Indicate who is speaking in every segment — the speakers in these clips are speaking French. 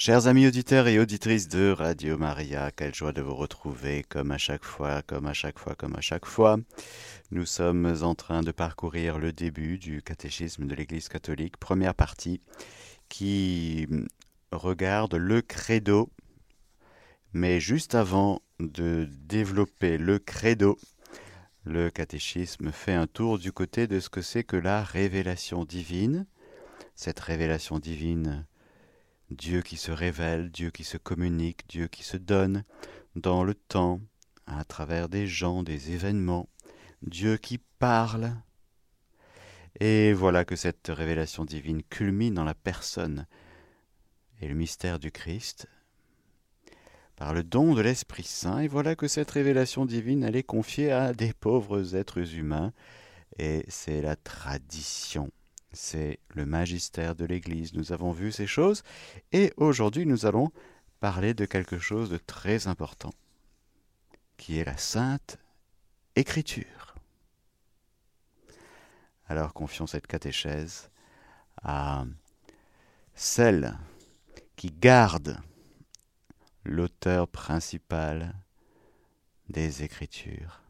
Speaker 1: Chers amis auditeurs et auditrices de Radio Maria, quelle joie de vous retrouver comme à chaque fois, comme à chaque fois, comme à chaque fois. Nous sommes en train de parcourir le début du catéchisme de l'Église catholique, première partie, qui regarde le credo. Mais juste avant de développer le credo, le catéchisme fait un tour du côté de ce que c'est que la révélation divine. Cette révélation divine Dieu qui se révèle, Dieu qui se communique, Dieu qui se donne dans le temps, à travers des gens, des événements, Dieu qui parle. Et voilà que cette révélation divine culmine dans la personne et le mystère du Christ par le don de l'Esprit Saint, et voilà que cette révélation divine, elle est confiée à des pauvres êtres humains, et c'est la tradition c'est le magistère de l'Église. Nous avons vu ces choses et aujourd'hui nous allons parler de quelque chose de très important, qui est la Sainte Écriture. Alors confions cette catéchèse à celle qui garde l'auteur principal des Écritures.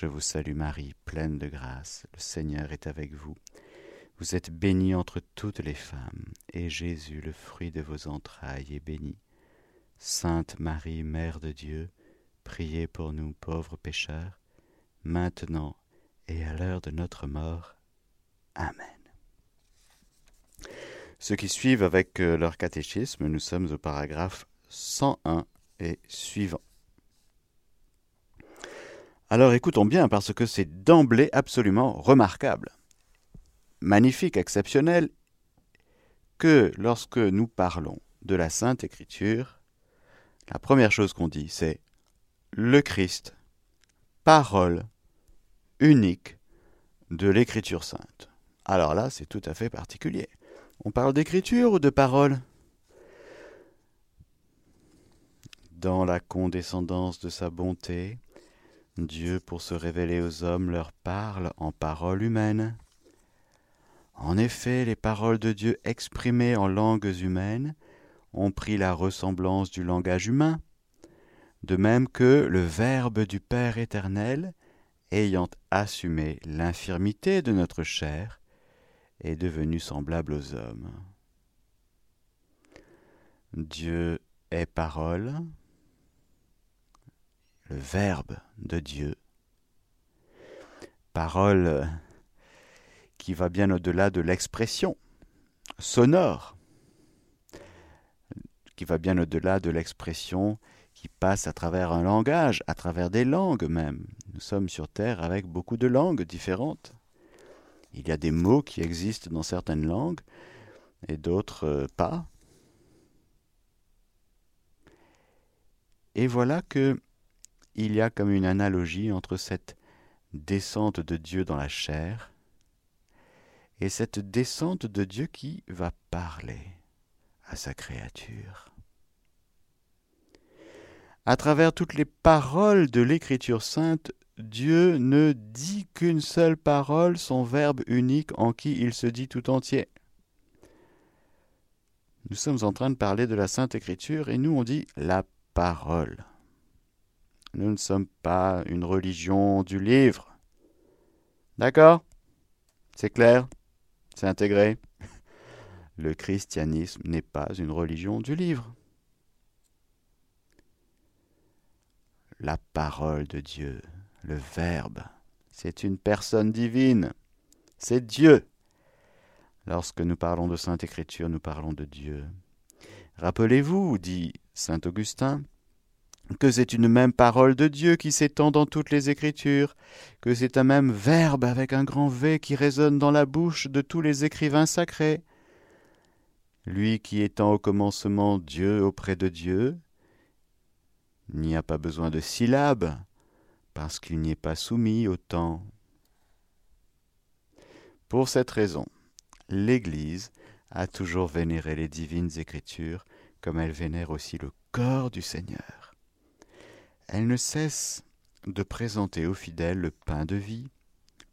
Speaker 1: Je vous salue Marie, pleine de grâce, le Seigneur est avec vous. Vous êtes bénie entre toutes les femmes, et Jésus, le fruit de vos entrailles, est béni. Sainte Marie, Mère de Dieu, priez pour nous pauvres pécheurs, maintenant et à l'heure de notre mort. Amen. Ceux qui suivent avec euh, leur catéchisme, nous sommes au paragraphe 101 et suivant. Alors écoutons bien parce que c'est d'emblée absolument remarquable, magnifique, exceptionnel, que lorsque nous parlons de la Sainte Écriture, la première chose qu'on dit c'est le Christ, parole unique de l'Écriture sainte. Alors là, c'est tout à fait particulier. On parle d'écriture ou de parole? Dans la condescendance de sa bonté, Dieu, pour se révéler aux hommes, leur parle en paroles humaines. En effet, les paroles de Dieu exprimées en langues humaines ont pris la ressemblance du langage humain, de même que le Verbe du Père éternel, ayant assumé l'infirmité de notre chair, est devenu semblable aux hommes. Dieu est parole, le Verbe de Dieu. Parole qui va bien au-delà de l'expression sonore, qui va bien au-delà de l'expression qui passe à travers un langage, à travers des langues même. Nous sommes sur Terre avec beaucoup de langues différentes. Il y a des mots qui existent dans certaines langues et d'autres euh, pas. Et voilà que il y a comme une analogie entre cette descente de Dieu dans la chair et cette descente de Dieu qui va parler à sa créature. À travers toutes les paroles de l'Écriture sainte, Dieu ne dit qu'une seule parole, son Verbe unique en qui il se dit tout entier. Nous sommes en train de parler de la Sainte Écriture et nous on dit la parole. Nous ne sommes pas une religion du livre. D'accord? C'est clair? C'est intégré? Le christianisme n'est pas une religion du livre. La parole de Dieu, le Verbe, c'est une personne divine. C'est Dieu. Lorsque nous parlons de Sainte Écriture, nous parlons de Dieu. Rappelez-vous, dit Saint Augustin, que c'est une même parole de Dieu qui s'étend dans toutes les Écritures, que c'est un même Verbe avec un grand V qui résonne dans la bouche de tous les écrivains sacrés. Lui qui étant au commencement Dieu auprès de Dieu, n'y a pas besoin de syllabes, parce qu'il n'y est pas soumis au temps. Pour cette raison, l'Église a toujours vénéré les divines Écritures comme elle vénère aussi le corps du Seigneur elle ne cesse de présenter aux fidèles le pain de vie,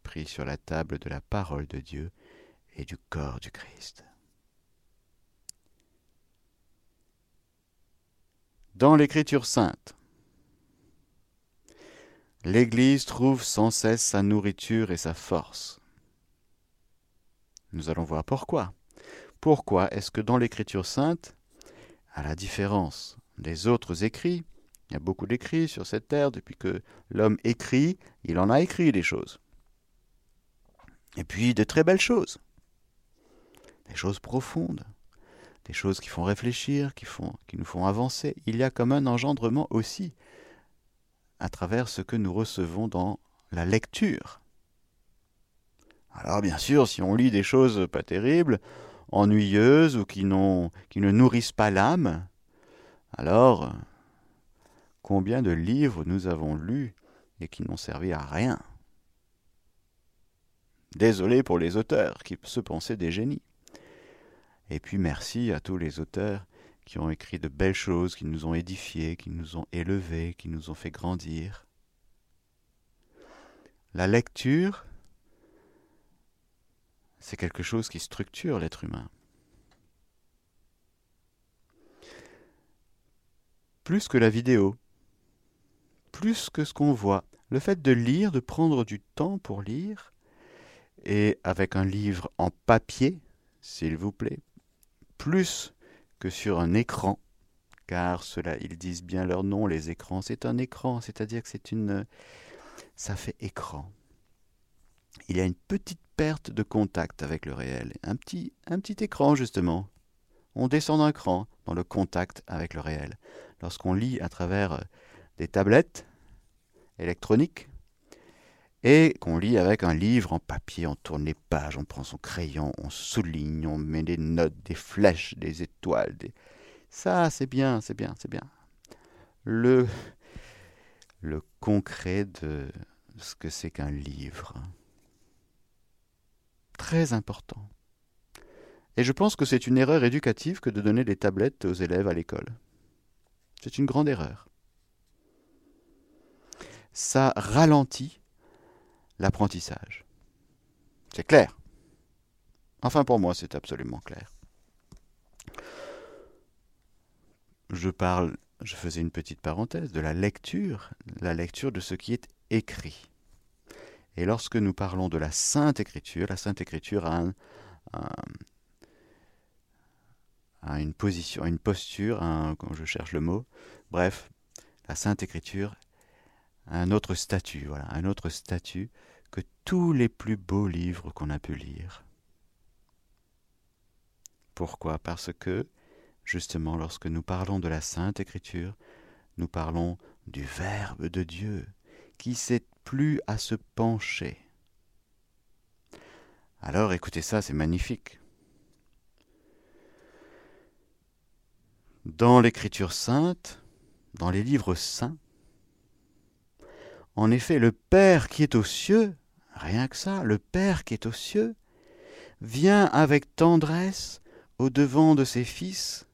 Speaker 1: pris sur la table de la parole de Dieu et du corps du Christ. Dans l'Écriture sainte, l'Église trouve sans cesse sa nourriture et sa force. Nous allons voir pourquoi. Pourquoi est-ce que dans l'Écriture sainte, à la différence des autres écrits, il y a beaucoup d'écrits sur cette terre, depuis que l'homme écrit, il en a écrit des choses. Et puis de très belles choses. Des choses profondes des choses qui font réfléchir, qui, nous font avancer. Il y a comme un engendrement aussi à travers ce que nous recevons dans la lecture. Alors bien sûr, si on lit des choses pas terribles, ennuyeuses ou qui ne nourrissent pas l'âme, alors combien de livres nous avons lus et qui n'ont servi à rien Désolé pour les auteurs qui se pensaient des génies. Et puis merci à tous les auteurs qui ont écrit de belles choses, qui nous ont édifiés, qui nous ont élevés, qui nous ont fait grandir. La lecture, c'est quelque chose qui structure l'être humain. Plus que la vidéo, plus que ce qu'on voit. Le fait de lire, de prendre du temps pour lire, et avec un livre en papier, s'il vous plaît, plus que sur un écran, car cela, ils disent bien leur nom, les écrans. C'est un écran, c'est-à-dire que c'est une. Ça fait écran. Il y a une petite perte de contact avec le réel. Un petit, un petit écran, justement. On descend d'un cran dans le contact avec le réel. Lorsqu'on lit à travers des tablettes électroniques, et qu'on lit avec un livre en papier, on tourne les pages, on prend son crayon, on souligne, on met des notes, des flèches, des étoiles. Ça, c'est bien, c'est bien, c'est bien. Le, le concret de ce que c'est qu'un livre. Très important. Et je pense que c'est une erreur éducative que de donner des tablettes aux élèves à l'école. C'est une grande erreur. Ça ralentit l'apprentissage. C'est clair. Enfin pour moi, c'est absolument clair. Je parle, je faisais une petite parenthèse, de la lecture, la lecture de ce qui est écrit. Et lorsque nous parlons de la Sainte Écriture, la Sainte Écriture a, une position, une posture, quand je cherche le mot, bref, la Sainte Écriture un autre statut, voilà, un autre statut que tous les plus beaux livres qu'on a pu lire. Pourquoi? Parce que, justement, lorsque nous parlons de la Sainte Écriture, nous parlons du Verbe de Dieu, qui s'est plus à se pencher. Alors écoutez ça, c'est magnifique. Dans l'Écriture sainte, dans les livres saints, en effet, le Père qui est aux cieux, rien que ça, le Père qui est aux cieux, vient avec tendresse au devant de ses fils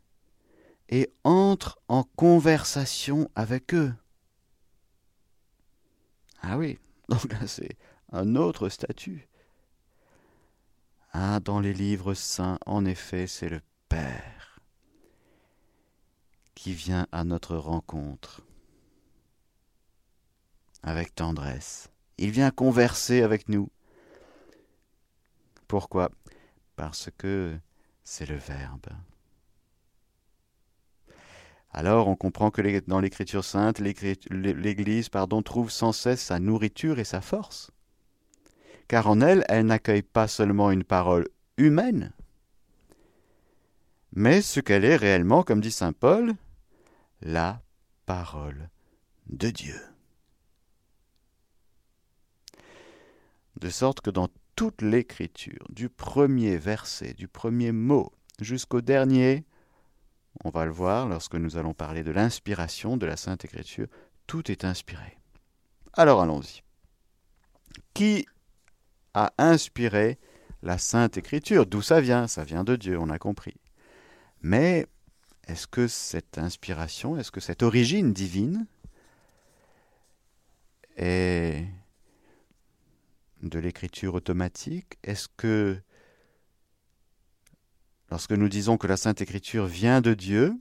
Speaker 1: et entre en conversation avec eux. Ah oui, donc là c'est un autre statut. Ah, dans les livres saints, en effet, c'est le Père qui vient à notre rencontre avec tendresse. Il vient converser avec nous. Pourquoi? Parce que c'est le Verbe. Alors on comprend que dans l'Écriture sainte, l'Église pardon, trouve sans cesse sa nourriture et sa force. Car en elle, elle n'accueille pas seulement une parole humaine, mais ce qu'elle est réellement, comme dit Saint Paul, la parole de Dieu. De sorte que dans toute l'écriture, du premier verset, du premier mot jusqu'au dernier, on va le voir lorsque nous allons parler de l'inspiration de la Sainte Écriture, tout est inspiré. Alors allons-y. Qui a inspiré la Sainte Écriture? D'où ça vient? Ça vient de Dieu, on a compris. Mais est-ce que cette inspiration, est-ce que cette origine divine est de l'écriture automatique Est-ce que lorsque nous disons que la Sainte Écriture vient de Dieu,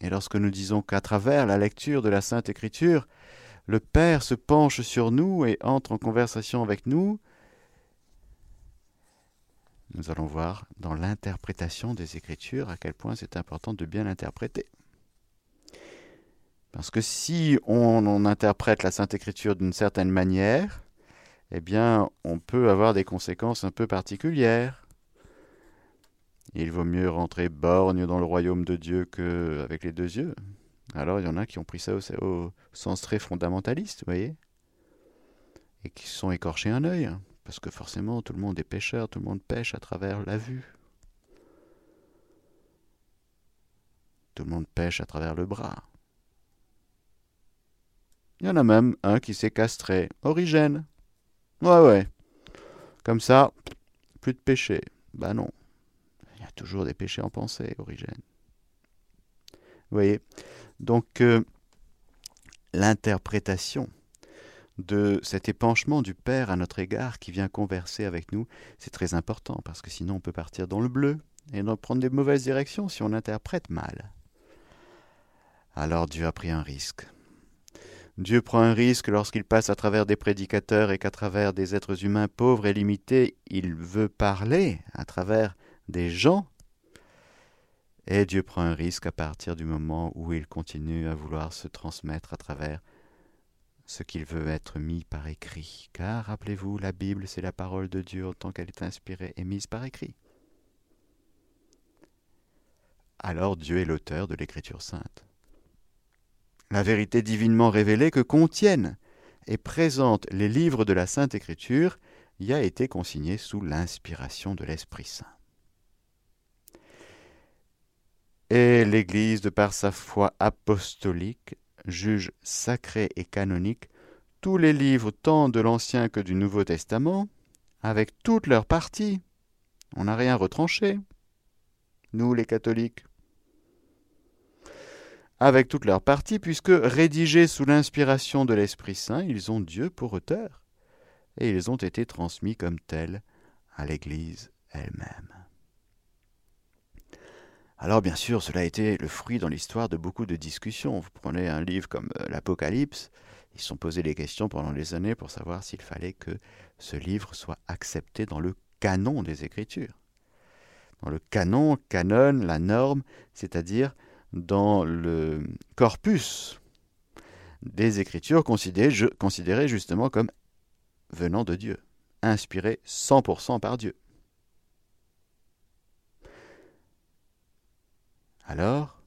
Speaker 1: Et lorsque nous disons qu'à travers la lecture de la Sainte Écriture, le Père se penche sur nous et entre en conversation avec nous, nous allons voir dans l'interprétation des Écritures à quel point c'est important de bien l'interpréter. Parce que si on, interprète la Sainte Écriture d'une certaine manière, eh bien, on peut avoir des conséquences un peu particulières. Il vaut mieux rentrer borgne dans le royaume de Dieu qu'avec les deux yeux. Alors, il y en a qui ont pris ça au, au sens très fondamentaliste, vous voyez, et qui se sont écorchés un œil. Parce que forcément, tout le monde est pêcheur, tout le monde pêche à travers la vue. Tout le monde pêche à travers le bras. Il y en a même un qui s'est castré. Origène. Ouais, ouais. Comme ça, plus de péché. Bah non. Il y a toujours des péchés en pensée, Origène. Vous voyez? Donc, euh, l'interprétation de cet épanchement du Père à notre égard qui vient converser avec nous, c'est très important parce que sinon on peut partir dans le bleu et prendre des mauvaises directions si on interprète mal. Alors Dieu a pris un risque. Dieu prend un risque lorsqu'il passe à travers des prédicateurs et qu'à travers des êtres humains pauvres et limités, il veut parler à travers des gens. Et Dieu prend un risque à partir du moment où il continue à vouloir se transmettre à travers ce qu'il veut être mis par écrit, car rappelez-vous, la Bible, c'est la parole de Dieu autant qu'elle est inspirée et mise par écrit. Alors Dieu est l'auteur de l'Écriture sainte. La vérité divinement révélée que contiennent et présentent les livres de la Sainte Écriture y a été consignée sous l'inspiration de l'Esprit Saint. Et l'Église, de par sa foi apostolique, juge sacré et canonique tous les livres tant de l'Ancien que du Nouveau Testament, avec toutes leurs parties. On n'a rien retranché, nous les catholiques. Avec toutes leurs parties, puisque rédigés sous l'inspiration de l'Esprit Saint, ils ont Dieu pour auteur, et ils ont été transmis comme tels à l'Église elle-même. Alors bien sûr, cela a été le fruit dans l'histoire de beaucoup de discussions. Vous prenez un livre comme euh, l'Apocalypse, ils se sont posés des questions pendant des années pour savoir s'il fallait que ce livre soit accepté dans le canon des Écritures. Dans le canon, canon, la norme, c'est-à-dire dans le corpus des Écritures considérées justement comme venant de Dieu, inspirées 100% par Dieu. Alors,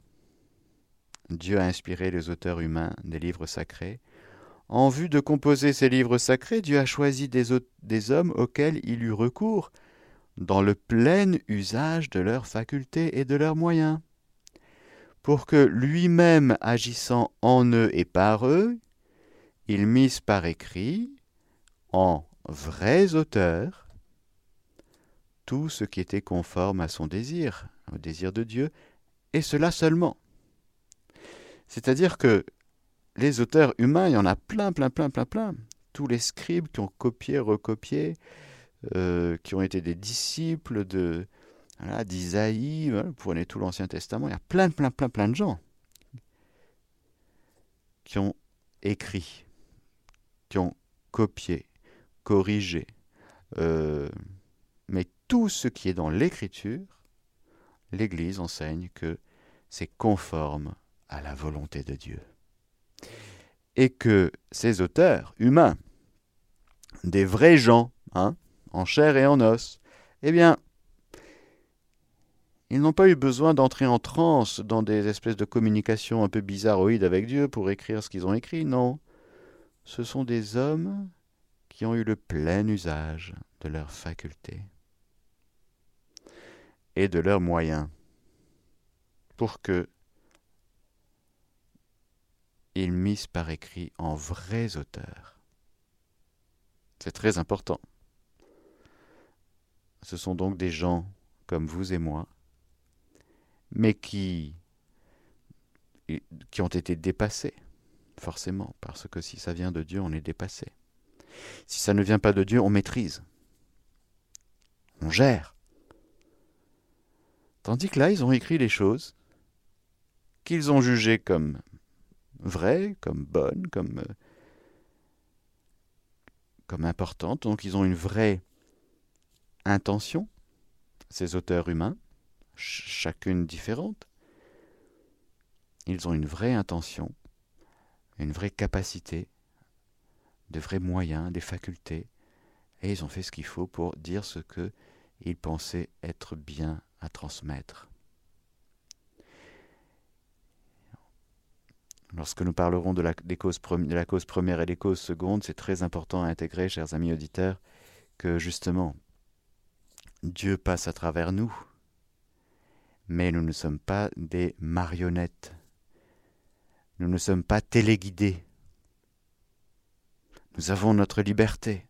Speaker 1: Dieu a inspiré les auteurs humains des livres sacrés. En vue de composer ces livres sacrés, Dieu a choisi des, des hommes auxquels il eut recours dans le plein usage de leurs facultés et de leurs moyens, pour que lui-même agissant en eux et par eux, il misse par écrit, en vrais auteurs, tout ce qui était conforme à son désir, au désir de Dieu, et cela seulement. C'est-à-dire que les auteurs humains, il y en a plein, plein, plein, plein, plein. Tous les scribes qui ont copié, recopié, euh, qui ont été des disciples de voilà, d'Isaïe, vous prenez tout l'Ancien Testament, il y a plein, plein, plein, plein de gens qui ont écrit, qui ont copié, corrigé. Euh, mais tout ce qui est dans l'Écriture, l'Église enseigne que c'est conforme à la volonté de Dieu. Et que ces auteurs humains, des vrais gens, hein, en chair et en os, eh bien, ils n'ont pas eu besoin d'entrer en transe dans des espèces de communications un peu bizarroïdes avec Dieu pour écrire ce qu'ils ont écrit, non. Ce sont des hommes qui ont eu le plein usage de leurs facultés et de leurs moyens pour que ils misent par écrit en vrais auteurs. C'est très important. Ce sont donc des gens comme vous et moi, mais qui, qui ont été dépassés, forcément, parce que si ça vient de Dieu, on est dépassé. Si ça ne vient pas de Dieu, on maîtrise. On gère. Tandis que là, ils ont écrit les choses qu'ils ont jugées comme vraies, comme bonnes, comme, euh, comme importantes. Donc ils ont une vraie intention, ces auteurs humains, chacune différente. Ils ont une vraie intention, une vraie capacité, de vrais moyens, des facultés, et ils ont fait ce qu'il faut pour dire ce qu'ils pensaient être bien à transmettre. Lorsque nous parlerons de la, causes, de la cause première et des causes secondes, c'est très important à intégrer, chers amis auditeurs, que justement, Dieu passe à travers nous, mais nous ne sommes pas des marionnettes. Nous ne sommes pas téléguidés. Nous avons notre liberté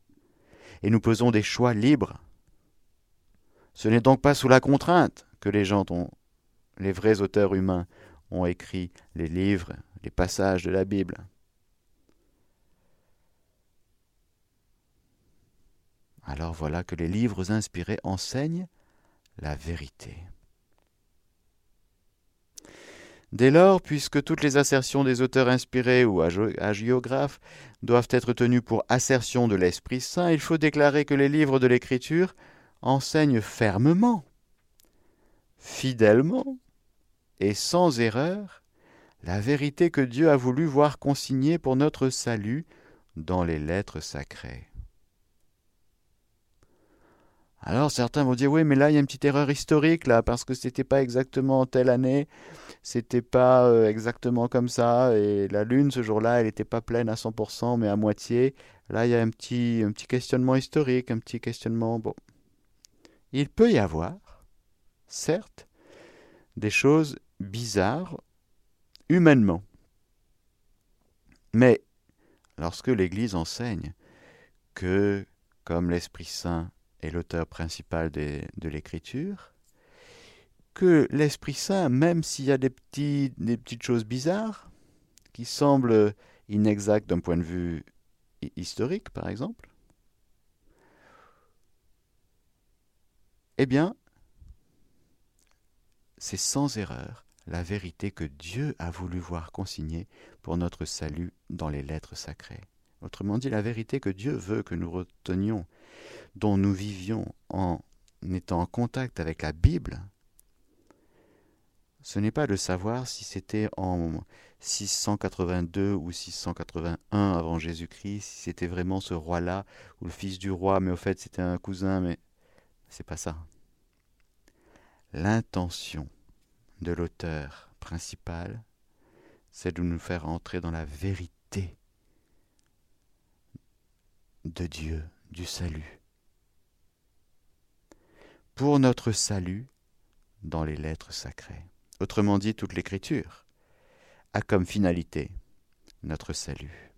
Speaker 1: et nous faisons des choix libres. Ce n'est donc pas sous la contrainte que les gens ont, les vrais auteurs humains ont écrit les livres, les passages de la Bible. Alors voilà que les livres inspirés enseignent la vérité. Dès lors, puisque toutes les assertions des auteurs inspirés ou hagiographes doivent être tenues pour assertions de l'Esprit Saint, il faut déclarer que les livres de l'Écriture enseignent fermement, fidèlement et sans erreur la vérité que Dieu a voulu voir consignée pour notre salut dans les lettres sacrées. Alors certains vont dire oui, mais là il y a une petite erreur historique parce que c'était pas exactement telle année, c'était pas euh, exactement comme ça et la lune ce jour-là elle n'était pas pleine à 100% mais à moitié. Là il y a un petit un petit questionnement historique, un petit questionnement bon. Il peut y avoir, certes, des choses bizarres humainement, mais lorsque l'Église enseigne que comme l'Esprit Saint est l'auteur principal de l'écriture, que l'Esprit Saint, même s'il y a des, petites choses bizarres, qui semblent inexactes d'un point de vue historique, par exemple, eh bien, c'est sans erreur la vérité que Dieu a voulu voir consignée pour notre salut dans les lettres sacrées. Autrement dit, la vérité que Dieu veut que nous retenions dont nous vivions en étant en contact avec la Bible, ce n'est pas de savoir si c'était en 682 ou 681 avant Jésus-Christ, si c'était vraiment ce roi-là ou le fils du roi, mais au fait c'était un cousin, mais c'est pas ça. L'intention de l'auteur principal, c'est de nous faire entrer dans la vérité de Dieu, du salut pour notre salut dans les lettres sacrées. Autrement dit, toute l'écriture a comme finalité notre salut.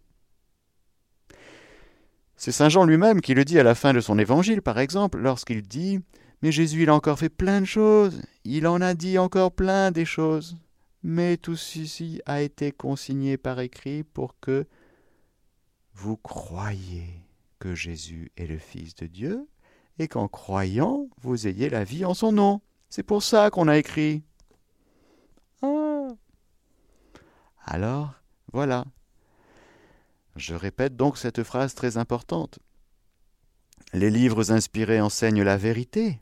Speaker 1: C'est Saint Jean lui-même qui le dit à la fin de son évangile, par exemple, lorsqu'il dit Mais Jésus, il a encore fait plein de choses, il en a dit encore plein des choses, mais tout ceci a été consigné par écrit pour que vous croyiez que Jésus est le Fils de Dieu et qu'en croyant, vous ayez la vie en son nom. C'est pour ça qu'on a écrit. Ah. Alors, voilà. Je répète donc cette phrase très importante. Les livres inspirés enseignent la vérité.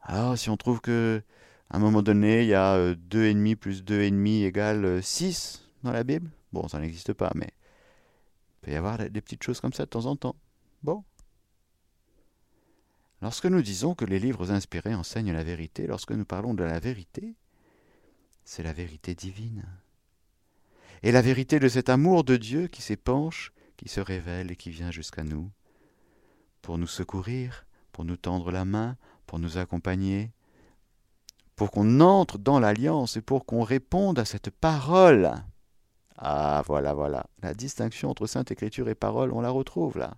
Speaker 1: Alors, si on trouve que à un moment donné, il y a 2,5 euh, plus 2,5 égale 6 euh, dans la Bible, bon, ça n'existe pas, mais il peut y avoir des petites choses comme ça de temps en temps. Bon, Lorsque nous disons que les livres inspirés enseignent la vérité, lorsque nous parlons de la vérité, c'est la vérité divine. Et la vérité de cet amour de Dieu qui s'épanche, qui se révèle et qui vient jusqu'à nous, pour nous secourir, pour nous tendre la main, pour nous accompagner, pour qu'on entre dans l'alliance et pour qu'on réponde à cette parole. Ah voilà, voilà. La distinction entre Sainte Écriture et parole, on la retrouve là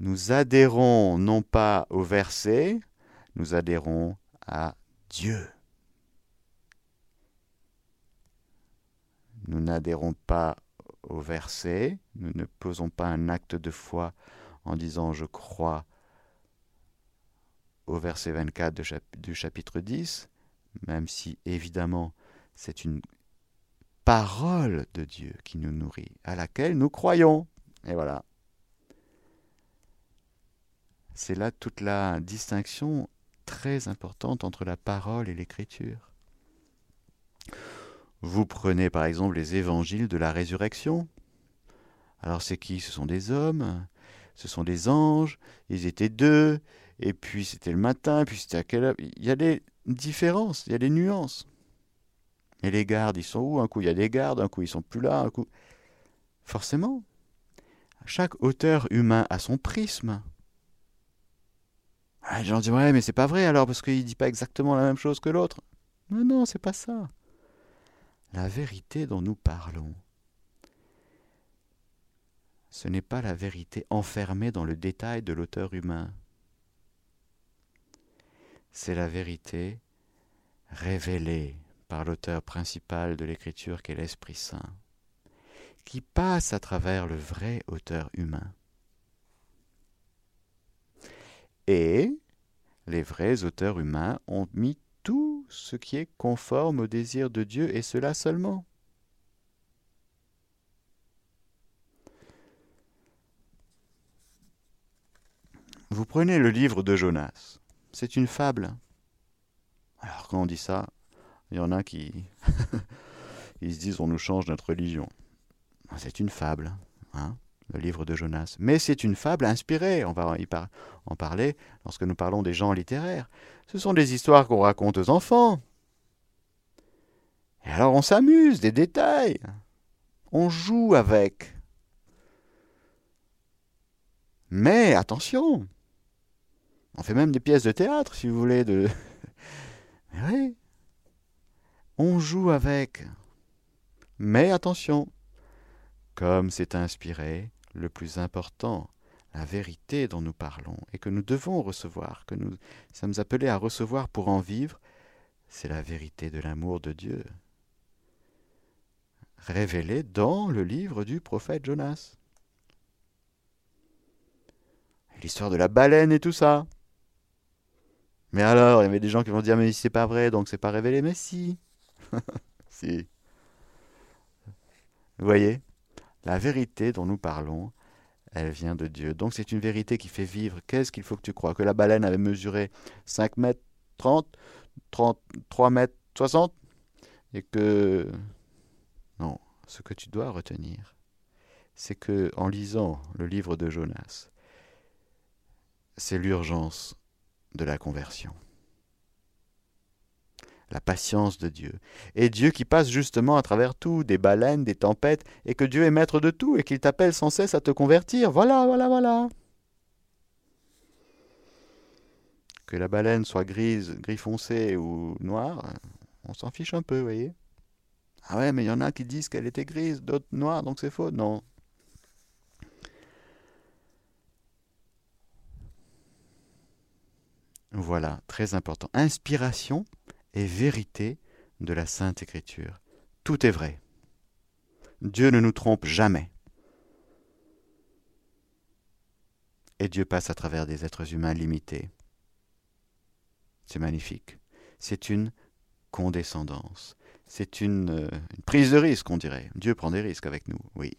Speaker 1: nous adhérons non pas au verset, nous adhérons à Dieu. Nous n'adhérons pas au verset, nous ne posons pas un acte de foi en disant je crois au verset 24 du chapitre 10, même si évidemment c'est une parole de Dieu qui nous nourrit, à laquelle nous croyons. Et voilà. C'est là toute la distinction très importante entre la parole et l'écriture. Vous prenez par exemple les évangiles de la résurrection. Alors c'est qui? Ce sont des hommes, ce sont des anges, ils étaient deux, et puis c'était le matin, et puis c'était à quelle heure? Il y a des différences, il y a des nuances. Et les gardes, ils sont où? Un coup, il y a des gardes, un coup, ils sont plus là, un coup. Forcément, chaque auteur humain a son prisme. Ah, les gens disent Ouais, mais c'est pas vrai alors, parce qu'il dit pas exactement la même chose que l'autre. Non, non, c'est pas ça. La vérité dont nous parlons, ce n'est pas la vérité enfermée dans le détail de l'auteur humain. C'est la vérité révélée par l'auteur principal de l'écriture qu'est l'Esprit Saint, qui passe à travers le vrai auteur humain. Et les vrais auteurs humains ont mis tout ce qui est conforme au désir de Dieu et cela seulement. Vous prenez le livre de Jonas. C'est une fable. Alors quand on dit ça, il y en a qui ils se disent on nous change notre religion. C'est une fable, hein, le livre de Jonas. Mais c'est une fable inspirée, on va en parler lorsque nous parlons des gens littéraires. Ce sont des histoires qu'on raconte aux enfants. Et alors on s'amuse, des détails. On joue avec. Mais attention, on fait même des pièces de théâtre, si vous voulez. De... Mais oui, on joue avec. Mais attention, comme c'est inspiré, le plus important, la vérité dont nous parlons et que nous devons recevoir, que nous sommes appelés à recevoir pour en vivre, c'est la vérité de l'amour de Dieu, révélée dans le livre du prophète Jonas. L'histoire de la baleine et tout ça. Mais alors, il y avait des gens qui vont dire mais c'est pas vrai, donc c'est pas révélé. Mais si, si. Vous voyez, la vérité dont nous parlons, elle vient de Dieu. Donc c'est une vérité qui fait vivre. Qu'est-ce qu'il faut que tu crois? Que la baleine avait mesuré 5 mètres 30, 33 mètres 60 Et que... Non, ce que tu dois retenir, c'est que en lisant le livre de Jonas, c'est l'urgence de la conversion la patience de Dieu. Et Dieu qui passe justement à travers tout, des baleines, des tempêtes, et que Dieu est maître de tout, et qu'il t'appelle sans cesse à te convertir. Voilà, voilà, voilà. Que la baleine soit grise, gris foncé ou noire, on s'en fiche un peu, vous voyez. Ah ouais, mais il y en a qui disent qu'elle était grise, d'autres noire, donc c'est faux. Non. Voilà, très important. Inspiration, et vérité de la Sainte Écriture. Tout est vrai. Dieu ne nous trompe jamais. Et Dieu passe à travers des êtres humains limités. C'est magnifique. C'est une condescendance. C'est une, euh, prise de risque, on dirait. Dieu prend des risques avec nous, oui.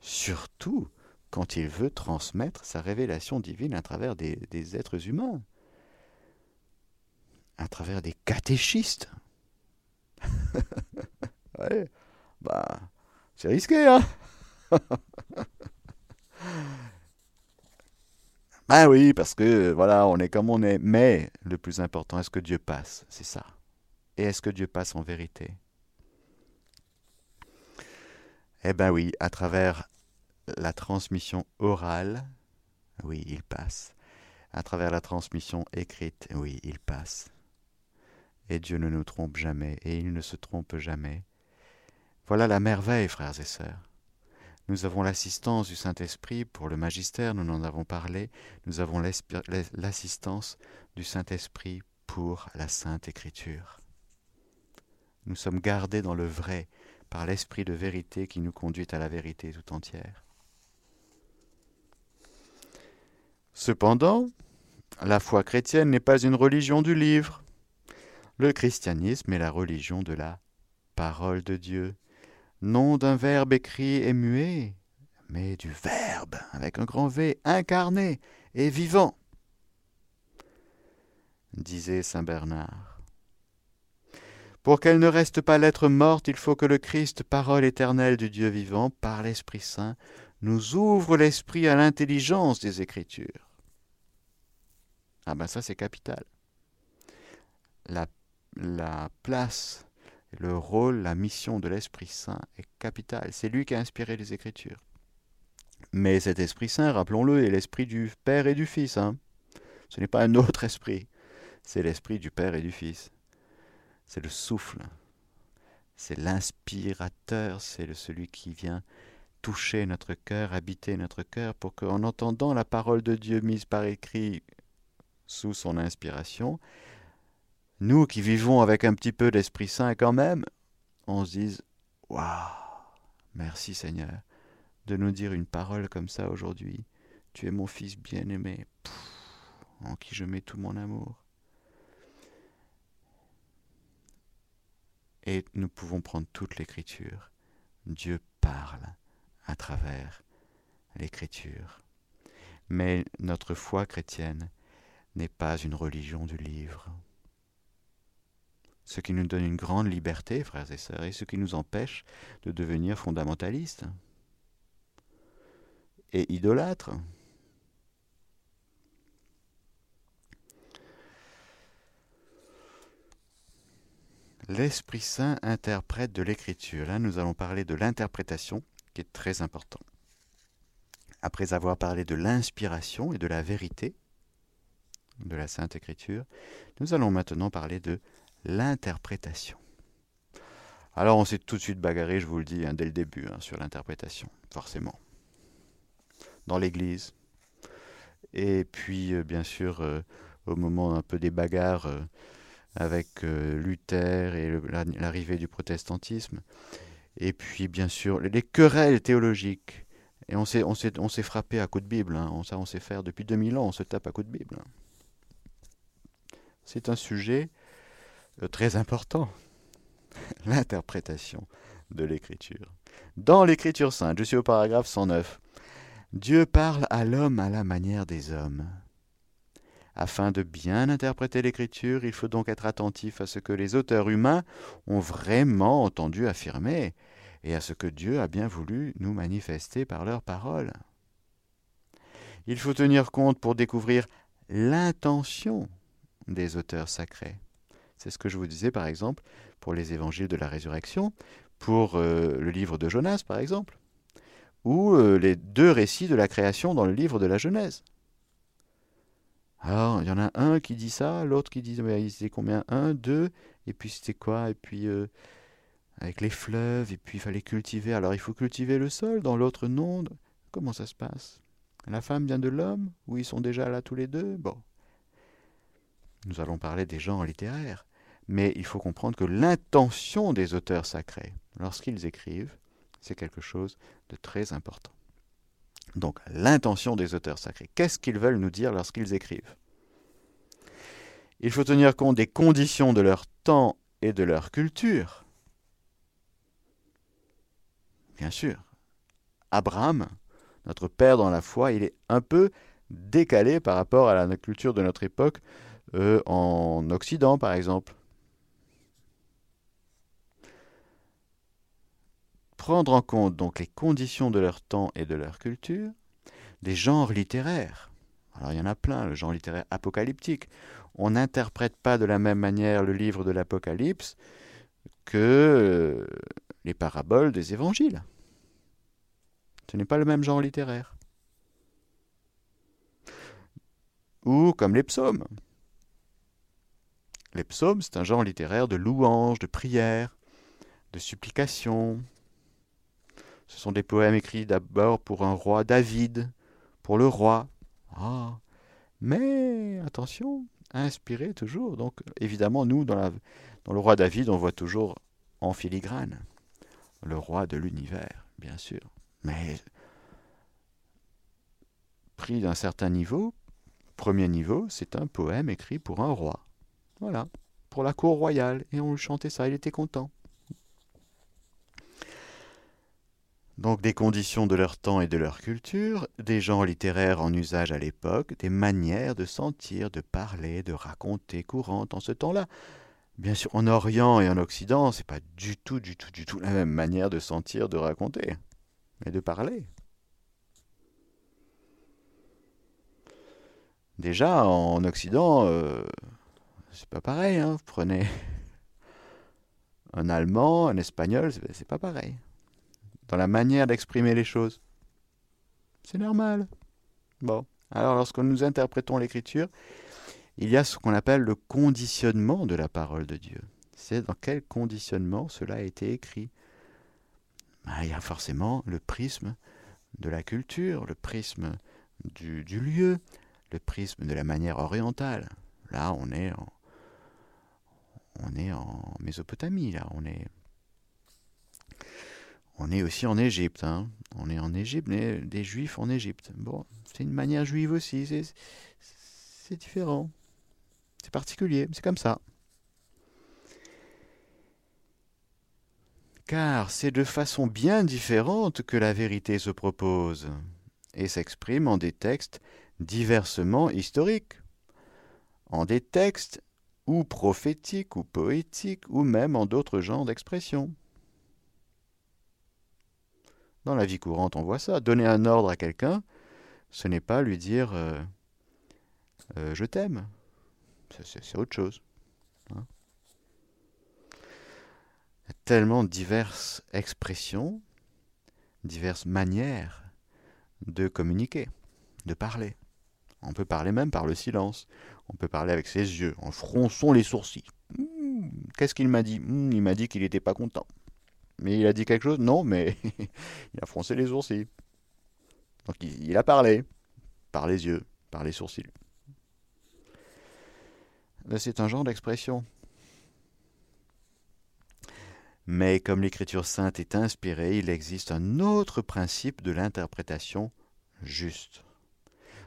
Speaker 1: Surtout quand il veut transmettre sa révélation divine à travers des êtres humains à travers des catéchistes. bah, c'est risqué, hein Ben oui, parce que voilà, on est comme on est. Mais le plus important, est-ce que Dieu passe? C'est ça. Et est-ce que Dieu passe en vérité? Eh ben oui, à travers la transmission orale, oui, il passe. À travers la transmission écrite, oui, il passe. Et Dieu ne nous trompe jamais, et il ne se trompe jamais. Voilà la merveille, frères et sœurs. Nous avons l'assistance du Saint-Esprit pour le magistère, nous en avons parlé. Nous avons l'assistance du Saint-Esprit pour la Sainte Écriture. Nous sommes gardés dans le vrai par l'Esprit de vérité qui nous conduit à la vérité tout entière. Cependant, la foi chrétienne n'est pas une religion du livre. Le christianisme est la religion de la parole de Dieu, non d'un verbe écrit et muet, mais du verbe avec un grand V incarné et vivant, disait saint Bernard. Pour qu'elle ne reste pas lettre morte, il faut que le Christ, parole éternelle du Dieu vivant, par l'Esprit Saint, nous ouvre l'esprit à l'intelligence des Écritures. Ah ben ça c'est capital. La, la place, le rôle, la mission de l'Esprit Saint est capital. C'est lui qui a inspiré les Écritures. Mais cet Esprit Saint, rappelons-le, est l'Esprit du Père et du Fils. Hein. Ce n'est pas un autre esprit, c'est l'Esprit du Père et du Fils. C'est le souffle, c'est l'inspirateur, c'est celui qui vient toucher notre cœur, habiter notre cœur, pour qu'en entendant la parole de Dieu mise par écrit sous son inspiration, nous qui vivons avec un petit peu d'Esprit Saint quand même, on se dise Waouh, merci Seigneur de nous dire une parole comme ça aujourd'hui. Tu es mon fils bien-aimé, en qui je mets tout mon amour. Et nous pouvons prendre toute l'écriture. Dieu parle à travers l'écriture. Mais notre foi chrétienne n'est pas une religion du livre. Ce qui nous donne une grande liberté, frères et sœurs, et ce qui nous empêche de devenir fondamentalistes et idolâtres. L'Esprit Saint interprète de l'écriture. Là, nous allons parler de l'interprétation est très important. Après avoir parlé de l'inspiration et de la vérité de la Sainte Écriture, nous allons maintenant parler de l'interprétation. Alors on s'est tout de suite bagarré, je vous le dis, hein, dès le début, hein, sur l'interprétation, forcément. Dans l'Église. Et puis, euh, bien sûr, euh, au moment un peu des bagarres euh, avec Luther et l'arrivée du protestantisme, et puis, bien sûr, les querelles théologiques. Et on s'est, on s'est frappé à coups de Bible. Hein. On, ça, on sait faire depuis 2000 ans, on se tape à coups de Bible. C'est un sujet très important. L'interprétation de l'écriture. Dans l'écriture sainte, je suis au paragraphe 109. Dieu parle à l'homme à la manière des hommes. Afin de bien interpréter l'écriture, il faut donc être attentif à ce que les auteurs humains ont vraiment entendu affirmer et à ce que Dieu a bien voulu nous manifester par leurs paroles. Il faut tenir compte pour découvrir l'intention des auteurs sacrés. C'est ce que je vous disais par exemple pour les évangiles de la résurrection, pour euh, le livre de Jonas par exemple, ou euh, les deux récits de la création dans le livre de la Genèse. Alors, il y en a un qui dit ça, l'autre qui dit, mais c'était combien? Un, deux, et puis c'était quoi? Et puis, euh, avec les fleuves, et puis il fallait cultiver. Alors, il faut cultiver le sol, dans l'autre non. Comment ça se passe? La femme vient de l'homme Ou ils sont déjà là tous les deux? Bon. Nous allons parler des genres littéraires. Mais il faut comprendre que l'intention des auteurs sacrés, lorsqu'ils écrivent, c'est quelque chose de très important. Donc l'intention des auteurs sacrés. Qu'est-ce qu'ils veulent nous dire lorsqu'ils écrivent? Il faut tenir compte des conditions de leur temps et de leur culture. Bien sûr, Abraham, notre père dans la foi, il est un peu décalé par rapport à la culture de notre époque euh, en Occident, par exemple. Prendre en compte donc les conditions de leur temps et de leur culture, des genres littéraires. Alors il y en a plein, le genre littéraire apocalyptique. On n'interprète pas de la même manière le livre de l'Apocalypse que euh, les paraboles des évangiles. Ce n'est pas le même genre littéraire. Ou comme les psaumes. Les psaumes, c'est un genre littéraire de louange, de prière, de supplication, ce sont des poèmes écrits d'abord pour un roi David, pour le roi. Ah, mais attention, inspiré toujours. Donc évidemment, nous, dans, le roi David, on voit toujours en filigrane le roi de l'univers, bien sûr. Mais pris d'un certain niveau, premier niveau, c'est un poème écrit pour un roi. Voilà, sur la cour royale et on lui chantait ça, il était content. Donc des conditions de leur temps et de leur culture, des genres littéraires en usage à l'époque, des manières de sentir, de parler, de raconter courantes en ce temps-là. Bien sûr, en Orient et en Occident, c'est pas du tout, du tout, du tout la même manière de sentir, de raconter, mais de parler. Déjà, en Occident, euh, c'est pas pareil. Hein. Vous prenez un allemand, un espagnol, c'est pas pareil. Dans la manière d'exprimer les choses. C'est normal. Bon. Alors, lorsque nous interprétons l'écriture, il y a ce qu'on appelle le conditionnement de la parole de Dieu. C'est dans quel conditionnement cela a été écrit. Ben, il y a forcément le prisme de la culture, le prisme du, du lieu, le prisme de la manière orientale. Là, on est en, on est en Mésopotamie, là, on est, on est aussi en Égypte. Hein. On est en Égypte, des Juifs en Égypte. Bon, c'est une manière juive aussi, c'est différent, c'est particulier, c'est comme ça. Car c'est de façon bien différente que la vérité se propose et s'exprime en des textes diversement historiques, en des textes ou prophétiques ou poétiques ou même en d'autres genres d'expression. Dans la vie courante, on voit ça. Donner un ordre à quelqu'un, ce n'est pas lui dire euh, euh, je t'aime. C'est autre chose. Hein. Il y a tellement diverses expressions, diverses manières de communiquer, de parler. On peut parler même par le silence. On peut parler avec ses yeux, en fronçant les sourcils. Hmm, qu'est-ce qu'il m'a dit? Hmm, Il m'a dit qu'il n'était pas content. Mais il a dit quelque chose? Non, mais il a froncé les sourcils. Donc il, a parlé. Par les yeux, par les sourcils. C'est un genre d'expression. Mais comme l'écriture sainte est inspirée, il existe un autre principe de l'interprétation juste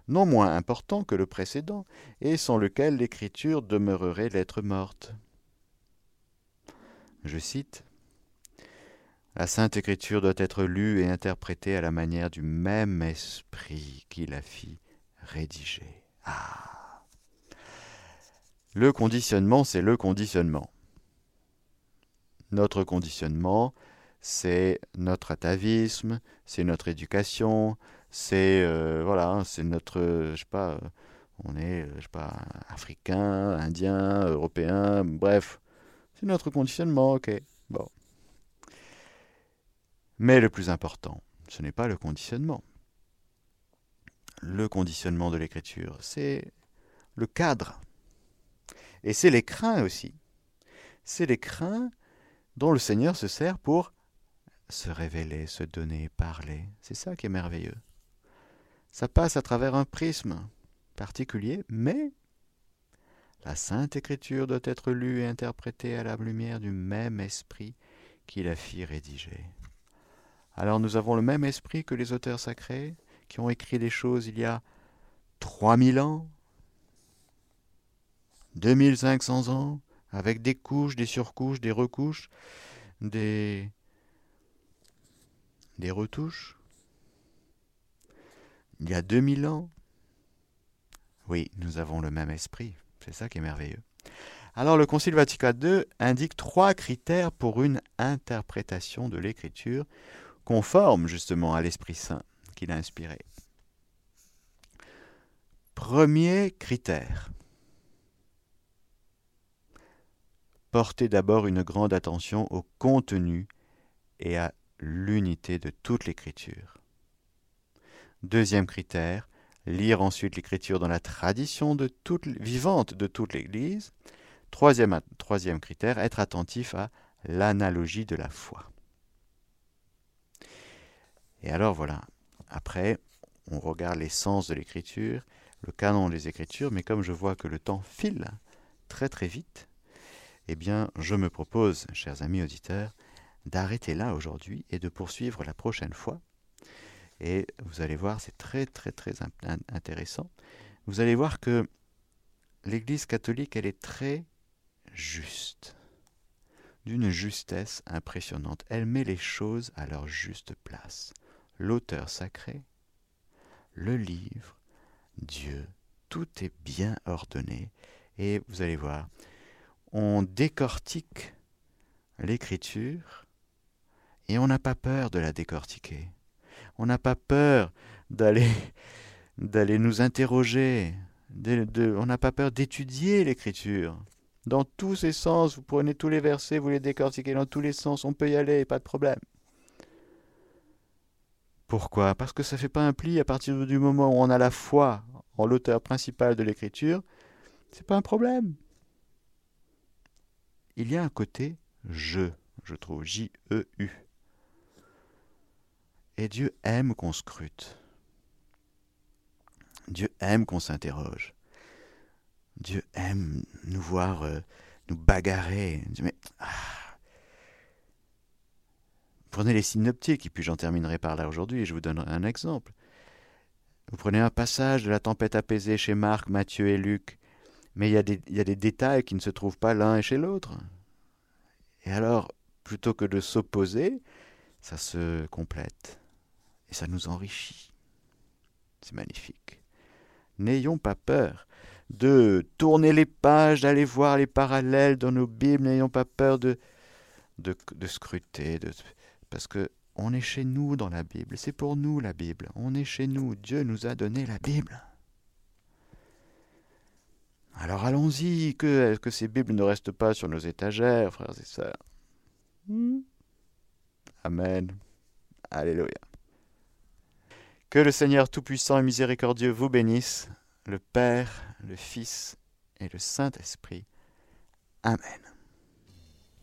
Speaker 1: non moins important que le précédent, et sans lequel l'écriture demeurerait lettre morte. Je cite La Sainte Écriture doit être lue et interprétée à la manière du même esprit qui la fit rédiger. Ah Le conditionnement, c'est le conditionnement. Notre conditionnement, c'est notre atavisme, c'est notre éducation, c'est euh, voilà, c'est notre, je sais pas, on est, je sais pas, africain, indien, européen, bref, c'est notre conditionnement, ok, bon. Mais le plus important, ce n'est pas le conditionnement. Le conditionnement de l'écriture, c'est le cadre. Et c'est les crins aussi. C'est les crins dont le Seigneur se sert pour se révéler, se donner, parler. C'est ça qui est merveilleux. Ça passe à travers un prisme particulier, mais la Sainte Écriture doit être lue et interprétée à la lumière du même esprit qui la fit rédiger. Alors nous avons le même esprit que les auteurs sacrés qui ont écrit des choses il y a 3000 ans, 2500 ans, avec des couches, des surcouches, des recouches, des, des retouches il y a 2000 ans Oui, nous avons le même esprit. C'est ça qui est merveilleux. Alors le Concile Vatican II indique trois critères pour une interprétation de l'écriture conforme justement à l'Esprit Saint qu'il a inspiré. Premier critère. Portez d'abord une grande attention au contenu et à l'unité de toute l'écriture. Deuxième critère, lire ensuite l'écriture dans la tradition vivante de toute l'Église. Troisième critère, être attentif à l'analogie de la foi. Et alors voilà, après, on regarde l'essence de l'écriture, le canon des écritures, mais comme je vois que le temps file très très vite, eh bien, je me propose, chers amis auditeurs, d'arrêter là aujourd'hui et de poursuivre la prochaine fois et vous allez voir, c'est très très très intéressant. Vous allez voir que l'Église catholique, elle est très juste, d'une justesse impressionnante. Elle met les choses à leur juste place. L'auteur sacré, le livre, Dieu, tout est bien ordonné. Et vous allez voir, on décortique l'écriture et on n'a pas peur de la décortiquer. On n'a pas peur d'aller d'aller nous interroger. on n'a pas peur d'étudier l'écriture. Dans tous ses sens, vous prenez tous les versets, vous les décortiquez dans tous les sens, on peut y aller, pas de problème. Pourquoi? Parce que ça ne fait pas un pli à partir du moment où on a la foi en l'auteur principal de l'écriture, c'est pas un problème. Il y a un côté je, je trouve, J-E-U. Et Dieu aime qu'on scrute. Dieu aime qu'on s'interroge. Dieu aime nous voir euh, nous bagarrer. Mais, ah. Prenez les synoptiques, et puis j'en terminerai par là aujourd'hui, et je vous donnerai un exemple. Vous prenez un passage de la tempête apaisée chez Marc, Matthieu et Luc, mais il y, a des, détails qui ne se trouvent pas l'un et chez l'autre. Et alors, plutôt que de s'opposer, ça se complète, et ça nous enrichit. C'est magnifique. N'ayons pas peur de tourner les pages, d'aller voir les parallèles dans nos Bibles, n'ayons pas peur de, de, scruter, de, parce que on est chez nous dans la Bible, c'est pour nous la Bible, on est chez nous, Dieu nous a donné la Bible. Alors allons-y, que, que ces Bibles ne restent pas sur nos étagères, frères et sœurs. Hmm. Amen. Alléluia. Que le Seigneur Tout-Puissant et Miséricordieux vous bénisse, le Père, le Fils et le Saint-Esprit. Amen.